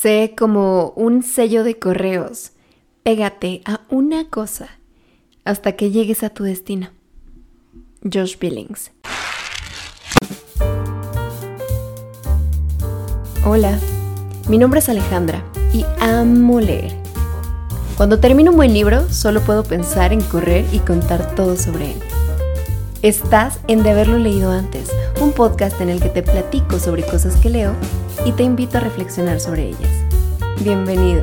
Sé como un sello de correos. Pégate a una cosa hasta que llegues a tu destino. Josh Billings. Hola, mi nombre es Alejandra y amo leer. Cuando termino un buen libro, solo puedo pensar en correr y contar todo sobre él. Estás en De haberlo leído antes, un podcast en el que te platico sobre cosas que leo y te invito a reflexionar sobre ellas. Bienvenido.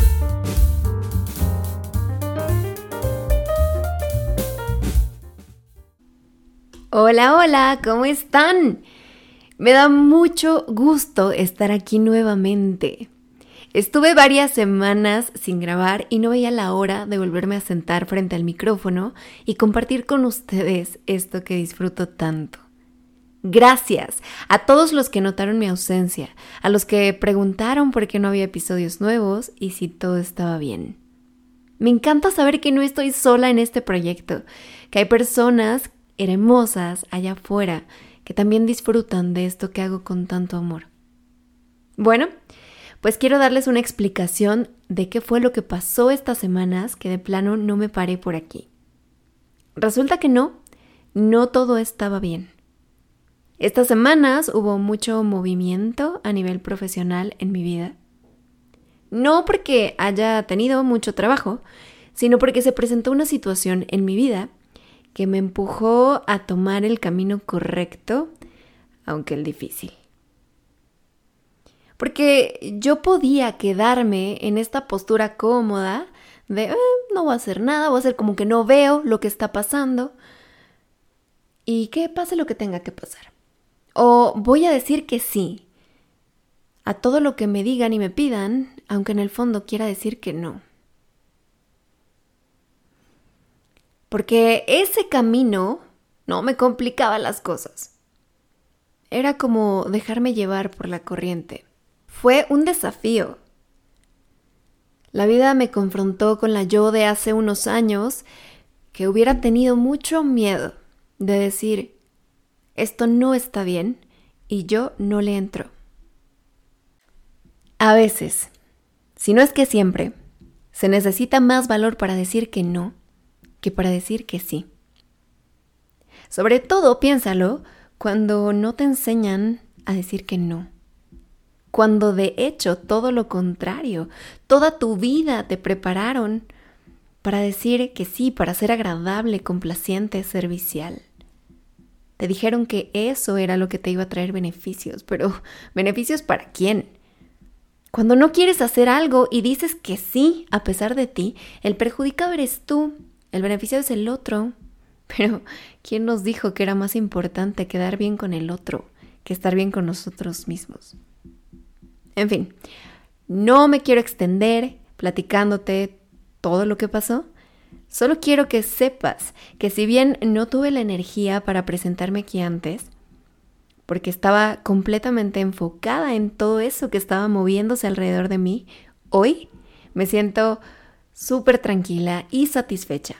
Hola, hola, ¿cómo están? Me da mucho gusto estar aquí nuevamente. Estuve varias semanas sin grabar y no veía la hora de volverme a sentar frente al micrófono y compartir con ustedes esto que disfruto tanto. Gracias a todos los que notaron mi ausencia, a los que preguntaron por qué no había episodios nuevos y si todo estaba bien. Me encanta saber que no estoy sola en este proyecto, que hay personas hermosas allá afuera que también disfrutan de esto que hago con tanto amor. Bueno, pues quiero darles una explicación de qué fue lo que pasó estas semanas que de plano no me paré por aquí. Resulta que no, no todo estaba bien. Estas semanas hubo mucho movimiento a nivel profesional en mi vida. No porque haya tenido mucho trabajo, sino porque se presentó una situación en mi vida que me empujó a tomar el camino correcto, aunque el difícil. Porque yo podía quedarme en esta postura cómoda de eh, no voy a hacer nada, voy a hacer como que no veo lo que está pasando y que pase lo que tenga que pasar. O voy a decir que sí a todo lo que me digan y me pidan, aunque en el fondo quiera decir que no. Porque ese camino no me complicaba las cosas. Era como dejarme llevar por la corriente. Fue un desafío. La vida me confrontó con la yo de hace unos años que hubiera tenido mucho miedo de decir, esto no está bien y yo no le entro. A veces, si no es que siempre, se necesita más valor para decir que no que para decir que sí. Sobre todo, piénsalo, cuando no te enseñan a decir que no cuando de hecho todo lo contrario, toda tu vida te prepararon para decir que sí, para ser agradable, complaciente, servicial. Te dijeron que eso era lo que te iba a traer beneficios, pero ¿beneficios para quién? Cuando no quieres hacer algo y dices que sí, a pesar de ti, el perjudicado eres tú, el beneficiado es el otro. Pero, ¿quién nos dijo que era más importante quedar bien con el otro que estar bien con nosotros mismos? En fin, no me quiero extender platicándote todo lo que pasó. Solo quiero que sepas que si bien no tuve la energía para presentarme aquí antes, porque estaba completamente enfocada en todo eso que estaba moviéndose alrededor de mí, hoy me siento súper tranquila y satisfecha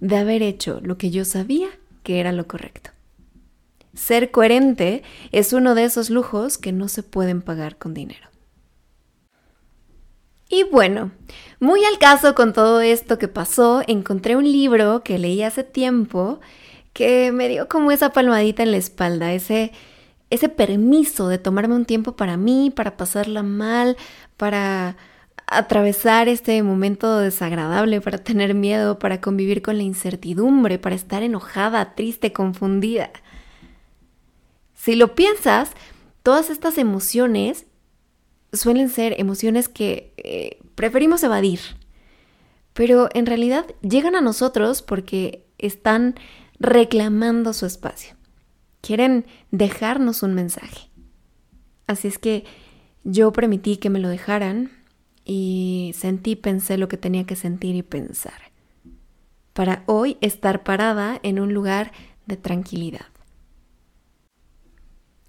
de haber hecho lo que yo sabía que era lo correcto. Ser coherente es uno de esos lujos que no se pueden pagar con dinero. Y bueno, muy al caso con todo esto que pasó, encontré un libro que leí hace tiempo que me dio como esa palmadita en la espalda, ese, ese permiso de tomarme un tiempo para mí, para pasarla mal, para atravesar este momento desagradable, para tener miedo, para convivir con la incertidumbre, para estar enojada, triste, confundida. Si lo piensas, todas estas emociones suelen ser emociones que eh, preferimos evadir, pero en realidad llegan a nosotros porque están reclamando su espacio. Quieren dejarnos un mensaje. Así es que yo permití que me lo dejaran y sentí, pensé lo que tenía que sentir y pensar. Para hoy estar parada en un lugar de tranquilidad.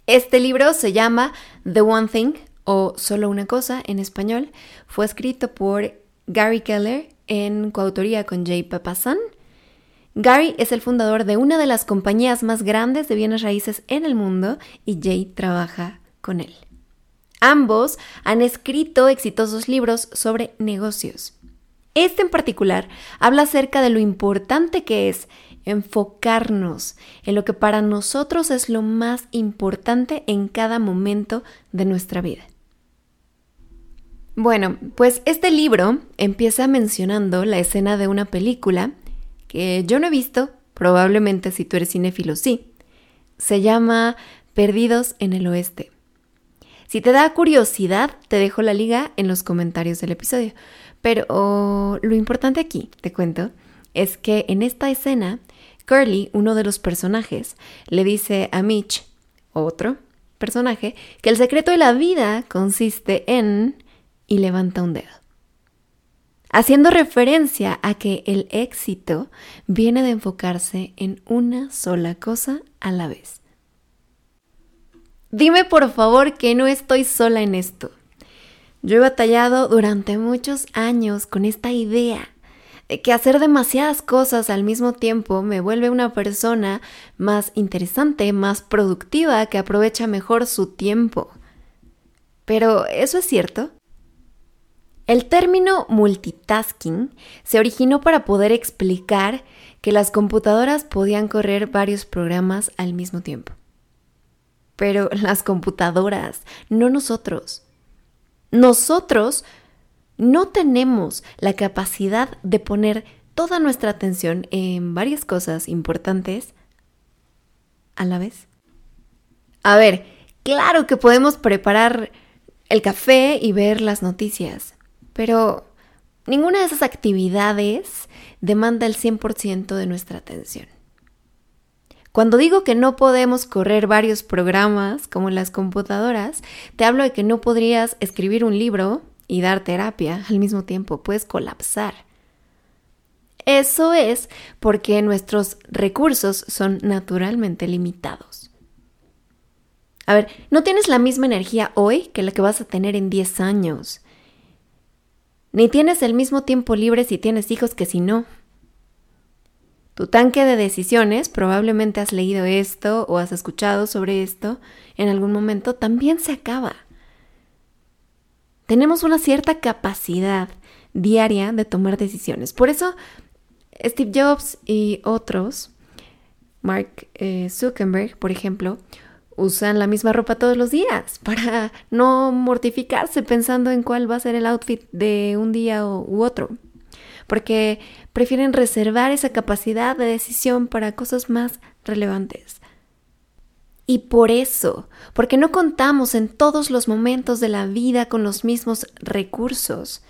Este libro se llama The One Thing o Solo una cosa en español, fue escrito por Gary Keller en coautoría con Jay Papasan. Gary es el fundador de una de las compañías más grandes de bienes raíces en el mundo y Jay trabaja con él. Ambos han escrito exitosos libros sobre negocios. Este en particular habla acerca de lo importante que es enfocarnos en lo que para nosotros es lo más importante en cada momento de nuestra vida. Bueno, pues este libro empieza mencionando la escena de una película que yo no he visto, probablemente si tú eres cinéfilo sí. Se llama Perdidos en el Oeste. Si te da curiosidad, te dejo la liga en los comentarios del episodio. Pero lo importante aquí, te cuento, es que en esta escena Curly, uno de los personajes, le dice a Mitch, otro personaje, que el secreto de la vida consiste en... y levanta un dedo. Haciendo referencia a que el éxito viene de enfocarse en una sola cosa a la vez. Dime por favor que no estoy sola en esto. Yo he batallado durante muchos años con esta idea que hacer demasiadas cosas al mismo tiempo me vuelve una persona más interesante, más productiva, que aprovecha mejor su tiempo. Pero, ¿eso es cierto? El término multitasking se originó para poder explicar que las computadoras podían correr varios programas al mismo tiempo. Pero las computadoras, no nosotros. Nosotros no tenemos la capacidad de poner toda nuestra atención en varias cosas importantes a la vez. A ver, claro que podemos preparar el café y ver las noticias, pero ninguna de esas actividades demanda el 100% de nuestra atención. Cuando digo que no podemos correr varios programas como las computadoras, te hablo de que no podrías escribir un libro y dar terapia al mismo tiempo, puedes colapsar. Eso es porque nuestros recursos son naturalmente limitados. A ver, no tienes la misma energía hoy que la que vas a tener en 10 años. Ni tienes el mismo tiempo libre si tienes hijos que si no. Tu tanque de decisiones, probablemente has leído esto o has escuchado sobre esto en algún momento, también se acaba tenemos una cierta capacidad diaria de tomar decisiones. Por eso Steve Jobs y otros, Mark eh, Zuckerberg, por ejemplo, usan la misma ropa todos los días para no mortificarse pensando en cuál va a ser el outfit de un día u otro. Porque prefieren reservar esa capacidad de decisión para cosas más relevantes. Y por eso, porque no contamos en todos los momentos de la vida con los mismos recursos,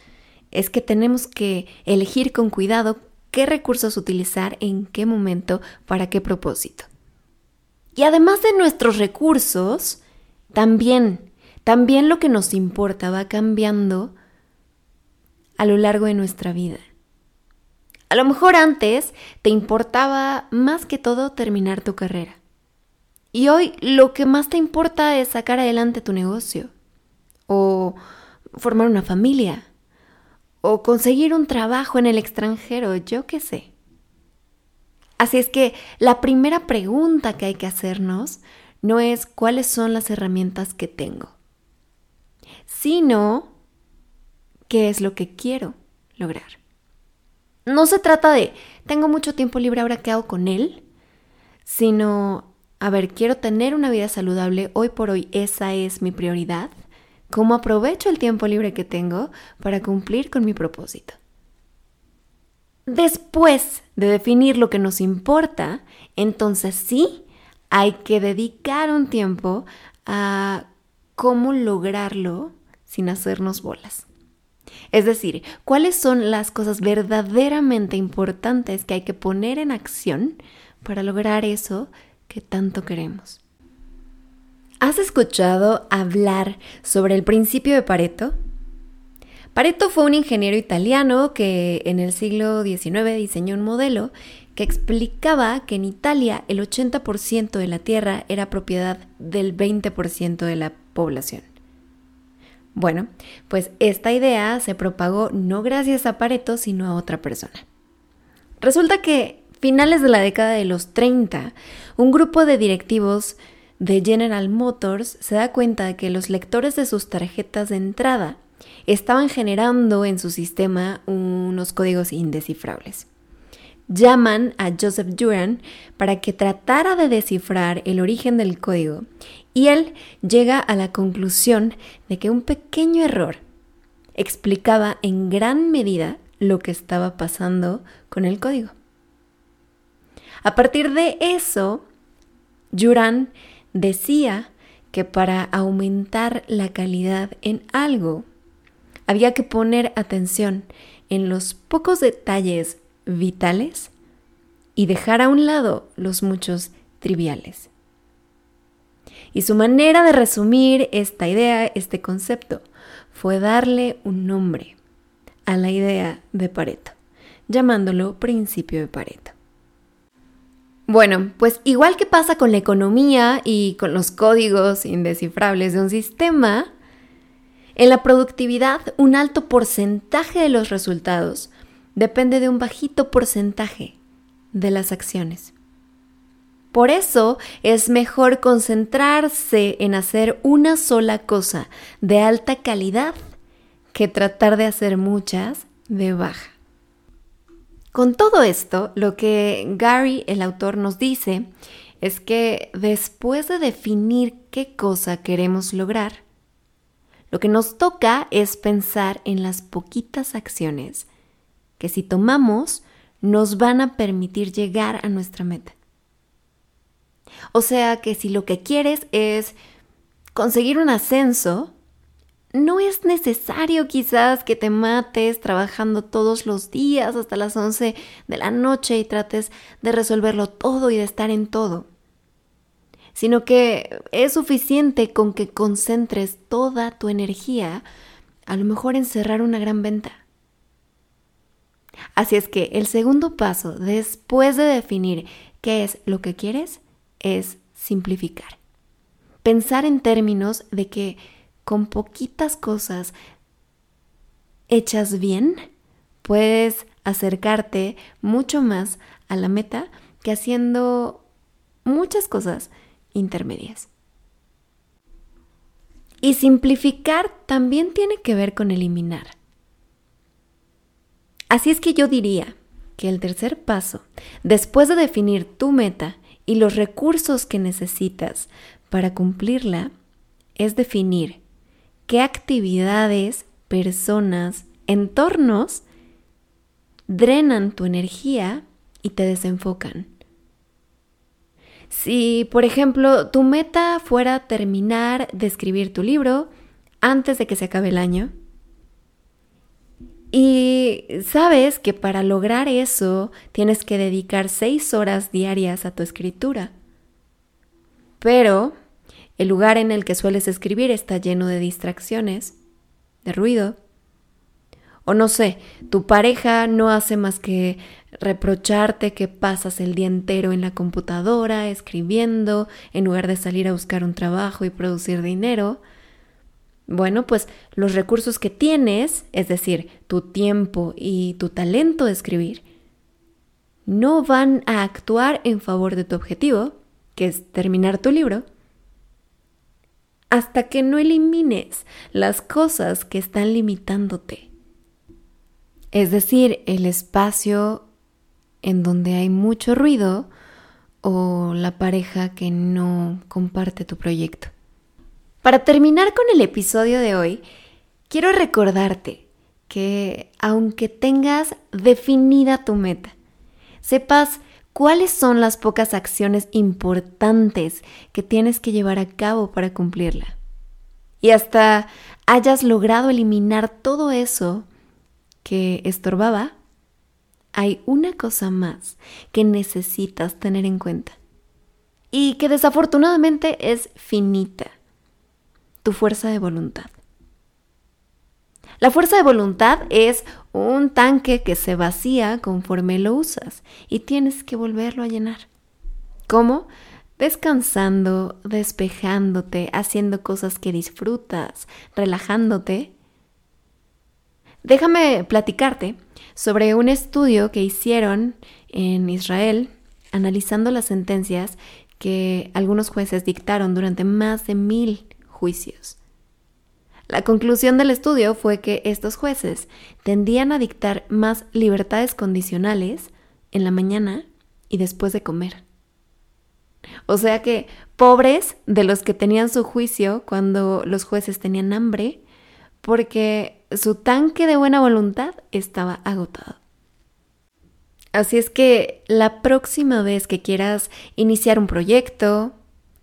es que tenemos que elegir con cuidado qué recursos utilizar en qué momento para qué propósito. Y además de nuestros recursos, también, también lo que nos importa va cambiando a lo largo de nuestra vida. A lo mejor antes te importaba más que todo terminar tu carrera. Y hoy lo que más te importa es sacar adelante tu negocio, o formar una familia, o conseguir un trabajo en el extranjero, yo qué sé. Así es que la primera pregunta que hay que hacernos no es cuáles son las herramientas que tengo, sino qué es lo que quiero lograr. No se trata de tengo mucho tiempo libre ahora qué hago con él, sino a ver, quiero tener una vida saludable, hoy por hoy esa es mi prioridad. ¿Cómo aprovecho el tiempo libre que tengo para cumplir con mi propósito? Después de definir lo que nos importa, entonces sí hay que dedicar un tiempo a cómo lograrlo sin hacernos bolas. Es decir, cuáles son las cosas verdaderamente importantes que hay que poner en acción para lograr eso que tanto queremos. ¿Has escuchado hablar sobre el principio de Pareto? Pareto fue un ingeniero italiano que en el siglo XIX diseñó un modelo que explicaba que en Italia el 80% de la tierra era propiedad del 20% de la población. Bueno, pues esta idea se propagó no gracias a Pareto, sino a otra persona. Resulta que finales de la década de los 30, un grupo de directivos de General Motors se da cuenta de que los lectores de sus tarjetas de entrada estaban generando en su sistema unos códigos indescifrables. Llaman a Joseph Duran para que tratara de descifrar el origen del código y él llega a la conclusión de que un pequeño error explicaba en gran medida lo que estaba pasando con el código. A partir de eso, Duran decía que para aumentar la calidad en algo, había que poner atención en los pocos detalles vitales y dejar a un lado los muchos triviales. Y su manera de resumir esta idea, este concepto, fue darle un nombre a la idea de Pareto, llamándolo principio de Pareto. Bueno, pues igual que pasa con la economía y con los códigos indescifrables de un sistema, en la productividad, un alto porcentaje de los resultados depende de un bajito porcentaje de las acciones. Por eso es mejor concentrarse en hacer una sola cosa de alta calidad que tratar de hacer muchas de baja. Con todo esto, lo que Gary, el autor, nos dice es que después de definir qué cosa queremos lograr, lo que nos toca es pensar en las poquitas acciones que si tomamos nos van a permitir llegar a nuestra meta. O sea que si lo que quieres es conseguir un ascenso, no es necesario quizás que te mates trabajando todos los días hasta las 11 de la noche y trates de resolverlo todo y de estar en todo sino que es suficiente con que concentres toda tu energía, a lo mejor en cerrar una gran venta. Así es que el segundo paso, después de definir qué es lo que quieres, es simplificar. Pensar en términos de que con poquitas cosas hechas bien, puedes acercarte mucho más a la meta que haciendo muchas cosas intermedias. Y simplificar también tiene que ver con eliminar. Así es que yo diría que el tercer paso, después de definir tu meta y los recursos que necesitas para cumplirla, es definir qué actividades, personas, entornos drenan tu energía y te desenfocan. Si, por ejemplo, tu meta fuera terminar de escribir tu libro antes de que se acabe el año, y sabes que para lograr eso tienes que dedicar seis horas diarias a tu escritura, pero el lugar en el que sueles escribir está lleno de distracciones, de ruido, o no sé, tu pareja no hace más que reprocharte que pasas el día entero en la computadora escribiendo en lugar de salir a buscar un trabajo y producir dinero, bueno, pues los recursos que tienes, es decir, tu tiempo y tu talento de escribir, no van a actuar en favor de tu objetivo, que es terminar tu libro, hasta que no elimines las cosas que están limitándote. Es decir, el espacio en donde hay mucho ruido o la pareja que no comparte tu proyecto. Para terminar con el episodio de hoy, quiero recordarte que aunque tengas definida tu meta, sepas cuáles son las pocas acciones importantes que tienes que llevar a cabo para cumplirla. Y hasta hayas logrado eliminar todo eso que estorbaba, hay una cosa más que necesitas tener en cuenta y que desafortunadamente es finita, tu fuerza de voluntad. La fuerza de voluntad es un tanque que se vacía conforme lo usas y tienes que volverlo a llenar. ¿Cómo? Descansando, despejándote, haciendo cosas que disfrutas, relajándote. Déjame platicarte sobre un estudio que hicieron en Israel analizando las sentencias que algunos jueces dictaron durante más de mil juicios. La conclusión del estudio fue que estos jueces tendían a dictar más libertades condicionales en la mañana y después de comer. O sea que pobres de los que tenían su juicio cuando los jueces tenían hambre, porque su tanque de buena voluntad estaba agotado. Así es que la próxima vez que quieras iniciar un proyecto,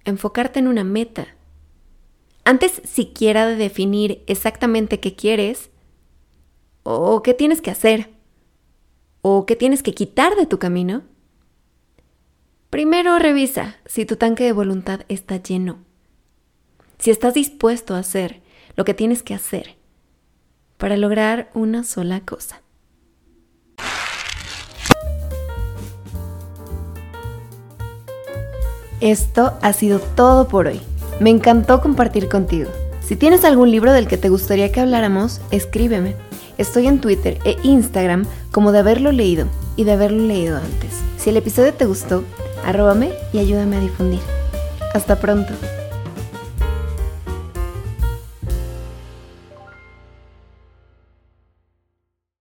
enfocarte en una meta, antes siquiera de definir exactamente qué quieres, o qué tienes que hacer, o qué tienes que quitar de tu camino, primero revisa si tu tanque de voluntad está lleno, si estás dispuesto a hacer lo que tienes que hacer para lograr una sola cosa. Esto ha sido todo por hoy. Me encantó compartir contigo. Si tienes algún libro del que te gustaría que habláramos, escríbeme. Estoy en Twitter e Instagram como de haberlo leído y de haberlo leído antes. Si el episodio te gustó, arróbame y ayúdame a difundir. Hasta pronto.